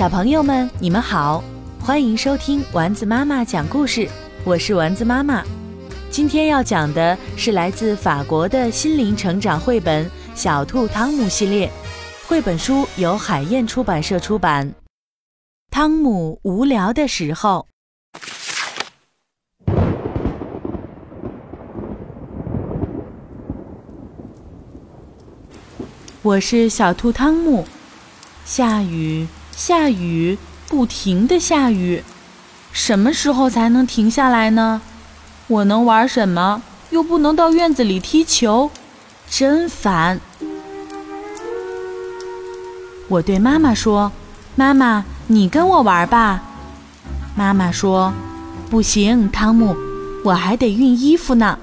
小朋友们，你们好，欢迎收听丸子妈妈讲故事，我是丸子妈妈。今天要讲的是来自法国的心灵成长绘本《小兔汤姆》系列，绘本书由海燕出版社出版。汤姆无聊的时候，我是小兔汤姆。下雨，下雨，不停的下雨，什么时候才能停下来呢？我能玩什么？又不能到院子里踢球，真烦。我对妈妈说：“妈妈，你跟我玩吧。”妈妈说：“不行，汤姆，我还得熨衣服呢。”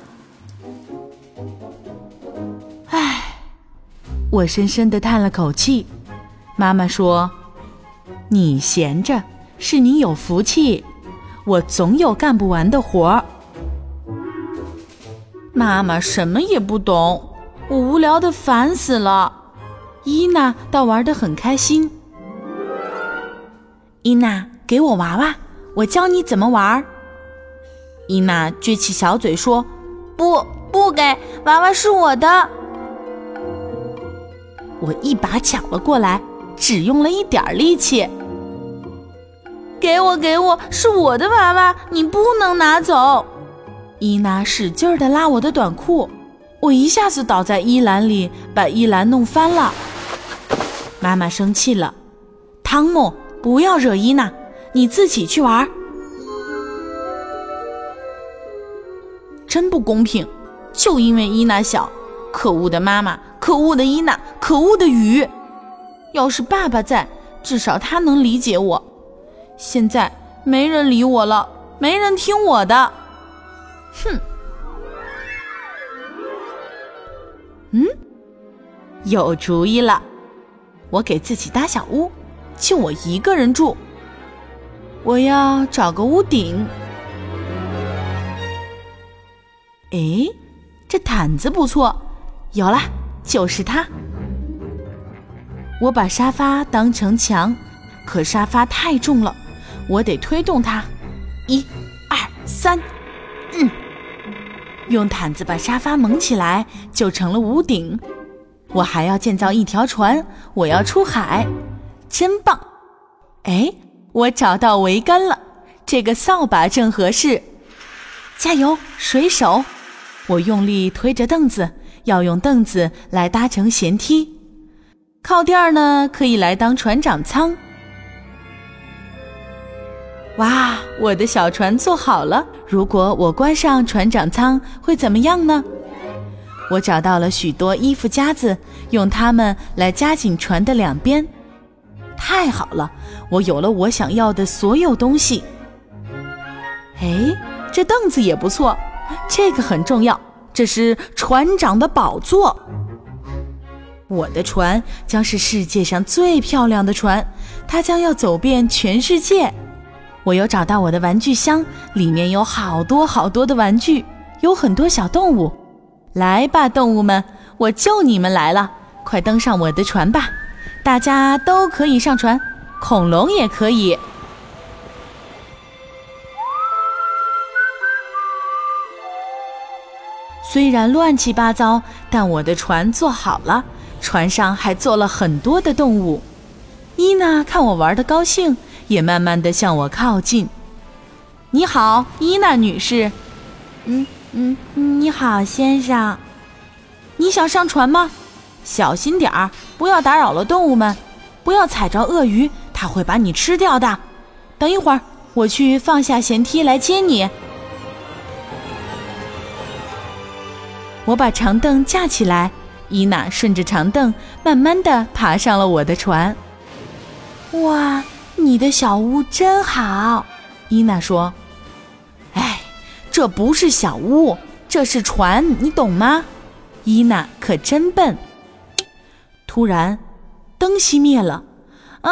唉，我深深的叹了口气。妈妈说：“你闲着是你有福气，我总有干不完的活儿。”妈妈什么也不懂，我无聊的烦死了。伊娜倒玩的很开心。伊娜，给我娃娃，我教你怎么玩。伊娜撅起小嘴说：“不，不给，娃娃是我的。”我一把抢了过来。只用了一点力气，给我，给我，是我的娃娃，你不能拿走！伊娜使劲儿地拉我的短裤，我一下子倒在衣篮里，把衣篮弄翻了。妈妈生气了，汤姆，不要惹伊娜，你自己去玩。真不公平，就因为伊娜小，可恶的妈妈，可恶的伊娜，可恶的雨。要是爸爸在，至少他能理解我。现在没人理我了，没人听我的。哼！嗯，有主意了，我给自己搭小屋，就我一个人住。我要找个屋顶。哎，这毯子不错，有了，就是它。我把沙发当成墙，可沙发太重了，我得推动它。一、二、三，嗯，用毯子把沙发蒙起来，就成了屋顶。我还要建造一条船，我要出海，真棒！哎，我找到桅杆了，这个扫把正合适。加油，水手！我用力推着凳子，要用凳子来搭成舷梯。靠垫儿呢，可以来当船长舱。哇，我的小船做好了。如果我关上船长舱，会怎么样呢？我找到了许多衣服夹子，用它们来夹紧船的两边。太好了，我有了我想要的所有东西。哎，这凳子也不错，这个很重要，这是船长的宝座。我的船将是世界上最漂亮的船，它将要走遍全世界。我又找到我的玩具箱，里面有好多好多的玩具，有很多小动物。来吧，动物们，我救你们来了！快登上我的船吧，大家都可以上船，恐龙也可以。虽然乱七八糟，但我的船做好了。船上还坐了很多的动物，伊娜看我玩的高兴，也慢慢的向我靠近。你好，伊娜女士。嗯嗯，你好，先生。你想上船吗？小心点儿，不要打扰了动物们，不要踩着鳄鱼，它会把你吃掉的。等一会儿，我去放下舷梯来接你。我把长凳架起来。伊娜顺着长凳，慢慢的爬上了我的船。哇，你的小屋真好，伊娜说。哎，这不是小屋，这是船，你懂吗？伊娜可真笨。突然，灯熄灭了。啊，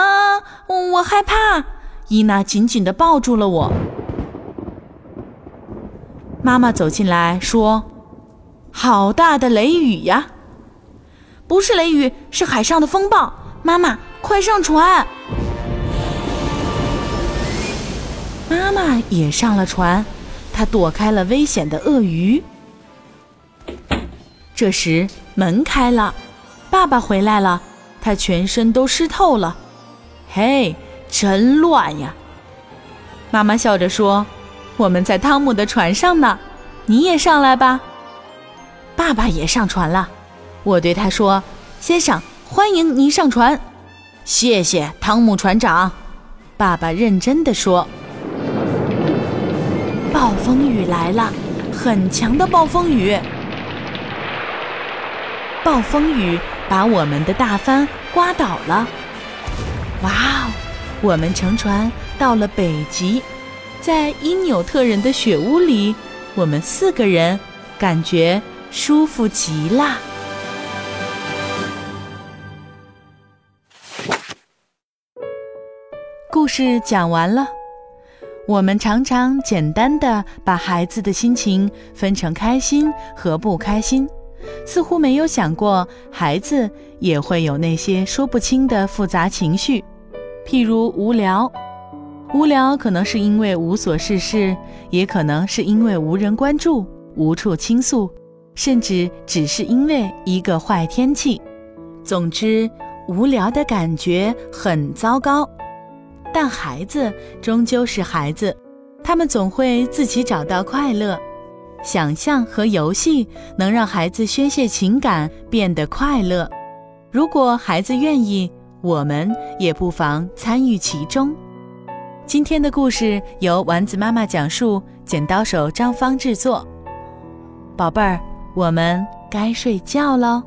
我害怕。伊娜紧紧的抱住了我。妈妈走进来说：“好大的雷雨呀！”不是雷雨，是海上的风暴。妈妈，快上船！妈妈也上了船，她躲开了危险的鳄鱼。这时门开了，爸爸回来了，他全身都湿透了。嘿，真乱呀！妈妈笑着说：“我们在汤姆的船上呢，你也上来吧。”爸爸也上船了，我对他说：“先生，欢迎您上船。”谢谢汤姆船长，爸爸认真的说。暴风雨来了，很强的暴风雨。暴风雨把我们的大帆刮倒了。哇哦！我们乘船到了北极，在因纽特人的雪屋里，我们四个人感觉舒服极了。故事讲完了。我们常常简单的把孩子的心情分成开心和不开心，似乎没有想过孩子也会有那些说不清的复杂情绪。譬如无聊，无聊可能是因为无所事事，也可能是因为无人关注、无处倾诉，甚至只是因为一个坏天气。总之，无聊的感觉很糟糕。但孩子终究是孩子，他们总会自己找到快乐。想象和游戏能让孩子宣泄情感，变得快乐。如果孩子愿意。我们也不妨参与其中。今天的故事由丸子妈妈讲述，剪刀手张芳制作。宝贝儿，我们该睡觉喽。